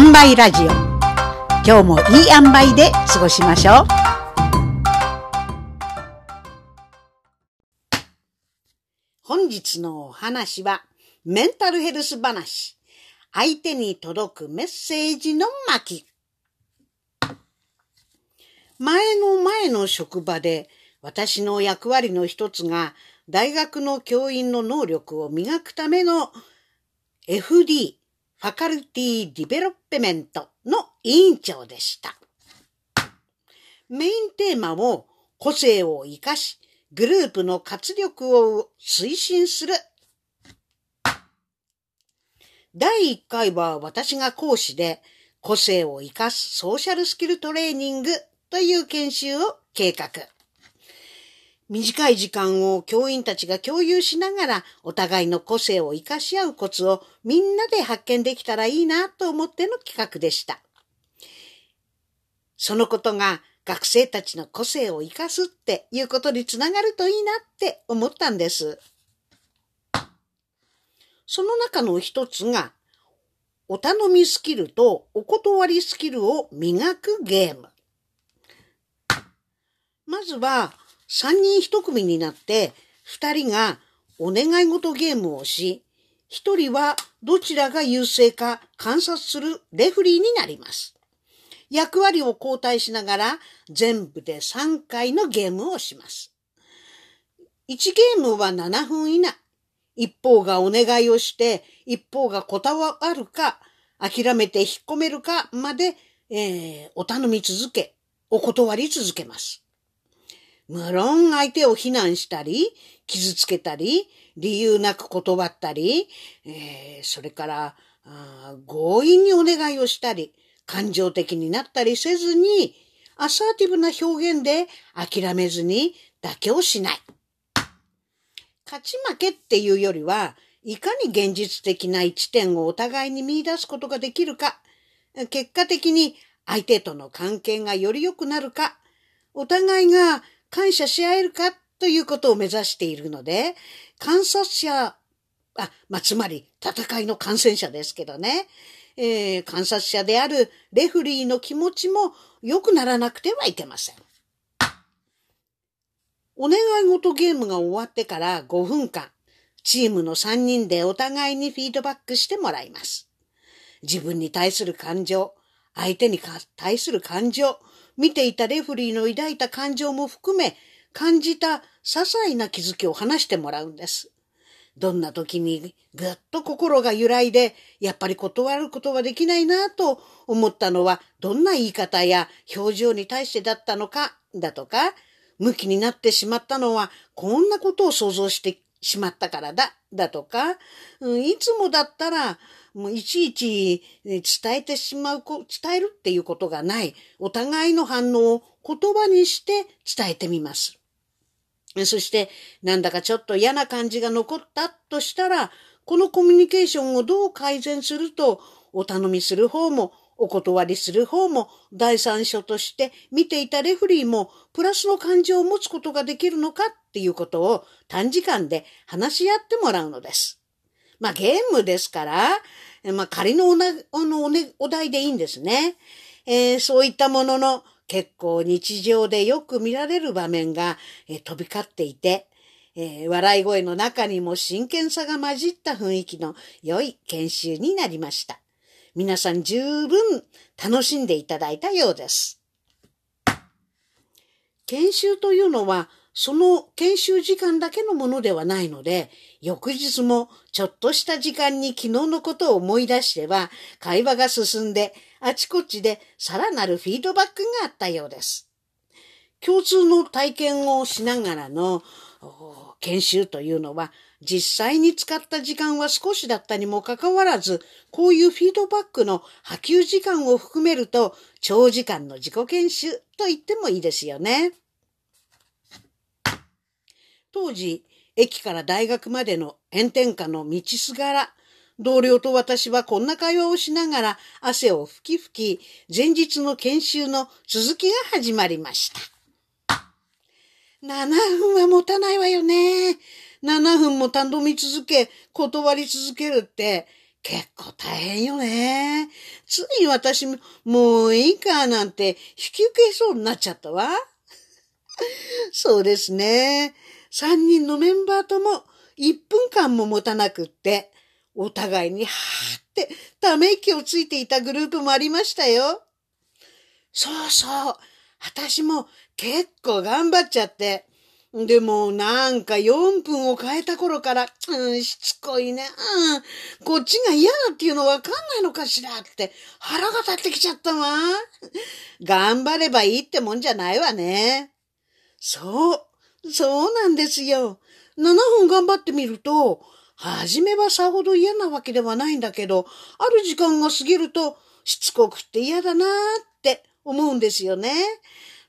塩梅ラジオ。今日もいい塩梅で過ごしましょう。本日のお話はメンタルヘルス話。相手に届くメッセージの巻。前の前の職場で私の役割の一つが大学の教員の能力を磨くための FD ファカルティディベロッペメントの委員長でした。メインテーマを個性を活かし、グループの活力を推進する。第1回は私が講師で個性を活かすソーシャルスキルトレーニングという研修を計画。短い時間を教員たちが共有しながらお互いの個性を活かし合うコツをみんなで発見できたらいいなと思っての企画でした。そのことが学生たちの個性を活かすっていうことにつながるといいなって思ったんです。その中の一つが、お頼みスキルとお断りスキルを磨くゲーム。まずは、三人一組になって、二人がお願い事ゲームをし、一人はどちらが優勢か観察するレフリーになります。役割を交代しながら全部で3回のゲームをします。1ゲームは7分以内。一方がお願いをして、一方が断るか、諦めて引っ込めるかまで、えー、お頼み続け、お断り続けます。無論相手を非難したり、傷つけたり、理由なく断ったり、えー、それからあ強引にお願いをしたり、感情的になったりせずに、アサーティブな表現で諦めずに妥協しない。勝ち負けっていうよりは、いかに現実的な一点をお互いに見出すことができるか、結果的に相手との関係がより良くなるか、お互いが感謝し合えるかということを目指しているので、観察者、あ、まあ、つまり戦いの感染者ですけどね、えー、観察者であるレフリーの気持ちも良くならなくてはいけません。お願い事ゲームが終わってから5分間、チームの3人でお互いにフィードバックしてもらいます。自分に対する感情、相手に対する感情、見ていたレフリーの抱いた感情も含め、感じた些細な気づきを話してもらうんです。どんな時にぐっと心が揺らいで、やっぱり断ることはできないなと思ったのは、どんな言い方や表情に対してだったのか、だとか、向きになってしまったのは、こんなことを想像してしまったからだ、だとか、いつもだったら、もういちいち伝えてしまう、伝えるっていうことがない、お互いの反応を言葉にして伝えてみます。そして、なんだかちょっと嫌な感じが残ったとしたら、このコミュニケーションをどう改善すると、お頼みする方も、お断りする方も、第三者として見ていたレフリーも、プラスの感情を持つことができるのかっていうことを短時間で話し合ってもらうのです。まあゲームですから、まあ仮のおなのお題でいいんですね。えー、そういったものの結構日常でよく見られる場面が、えー、飛び交っていて、えー、笑い声の中にも真剣さが混じった雰囲気の良い研修になりました。皆さん十分楽しんでいただいたようです。研修というのはその研修時間だけのものではないので、翌日もちょっとした時間に昨日のことを思い出しては、会話が進んで、あちこちでさらなるフィードバックがあったようです。共通の体験をしながらの研修というのは、実際に使った時間は少しだったにもかかわらず、こういうフィードバックの波及時間を含めると、長時間の自己研修と言ってもいいですよね。当時、駅から大学までの炎天下の道すがら、同僚と私はこんな会話をしながら汗を吹き吹き、前日の研修の続きが始まりました。7分は持たないわよね。7分も頼み続け、断り続けるって、結構大変よね。つい私も、もういいかなんて引き受けそうになっちゃったわ。そうですね。三人のメンバーとも一分間も持たなくって、お互いにはーってため息をついていたグループもありましたよ。そうそう。私も結構頑張っちゃって。でもなんか4分を変えた頃から、うん、しつこいね。うん、こっちが嫌だっていうのわかんないのかしらって腹が立ってきちゃったわ。頑張ればいいってもんじゃないわね。そう、そうなんですよ。7分頑張ってみると、初めはさほど嫌なわけではないんだけど、ある時間が過ぎると、しつこくって嫌だなーって思うんですよね。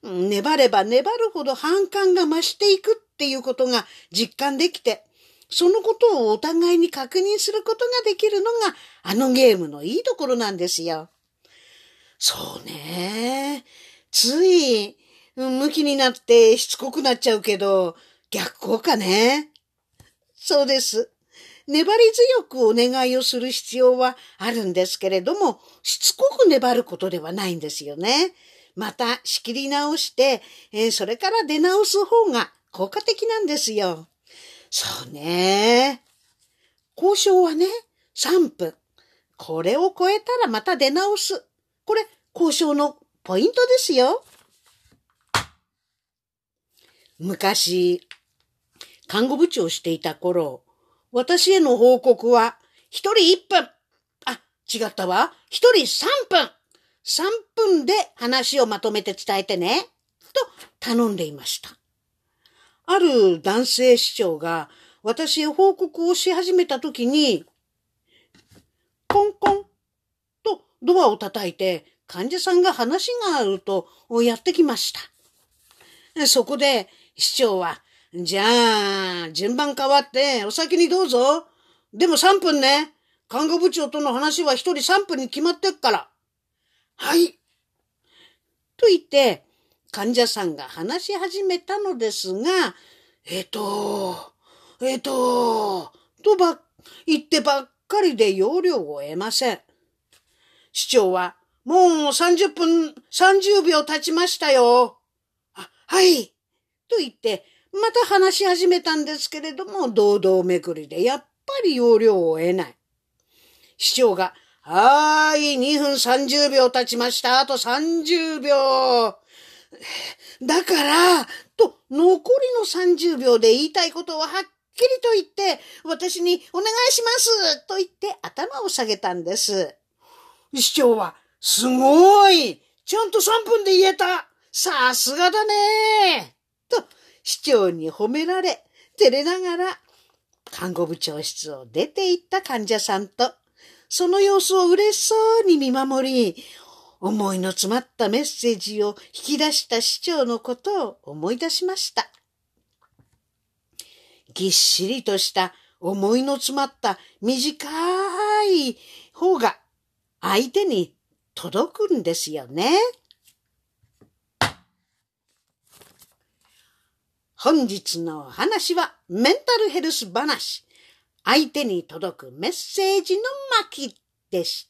粘れば粘るほど反感が増していくっていうことが実感できて、そのことをお互いに確認することができるのがあのゲームのいいところなんですよ。そうね。つい、向きになってしつこくなっちゃうけど、逆効果ね。そうです。粘り強くお願いをする必要はあるんですけれども、しつこく粘ることではないんですよね。また仕切り直して、えー、それから出直す方が効果的なんですよ。そうね。交渉はね、3分。これを超えたらまた出直す。これ、交渉のポイントですよ。昔、看護部長をしていた頃、私への報告は、一人一分。あ、違ったわ。一人三分。3分で話をまとめて伝えてね、と頼んでいました。ある男性市長が私へ報告をし始めた時に、コンコンとドアを叩いて患者さんが話があるとやってきました。そこで市長は、じゃあ、順番変わってお先にどうぞ。でも3分ね。看護部長との話は一人3分に決まってっから。はい。と言って、患者さんが話し始めたのですが、えっ、と、えっ、と、とば、言ってばっかりで要領を得ません。市長は、もう30分、30秒経ちましたよ。あ、はい。と言って、また話し始めたんですけれども、堂々めくりでやっぱり要領を得ない。市長が、はーい、2分30秒経ちました。あと30秒。だから、と、残りの30秒で言いたいことをはっきりと言って、私にお願いしますと言って頭を下げたんです。市長は、すごいちゃんと3分で言えたさすがだねと、市長に褒められ、照れながら、看護部長室を出て行った患者さんと、その様子を嬉しそうに見守り、思いの詰まったメッセージを引き出した市長のことを思い出しました。ぎっしりとした思いの詰まった短い方が相手に届くんですよね。本日の話はメンタルヘルス話。相手に届くメッセージの巻でした。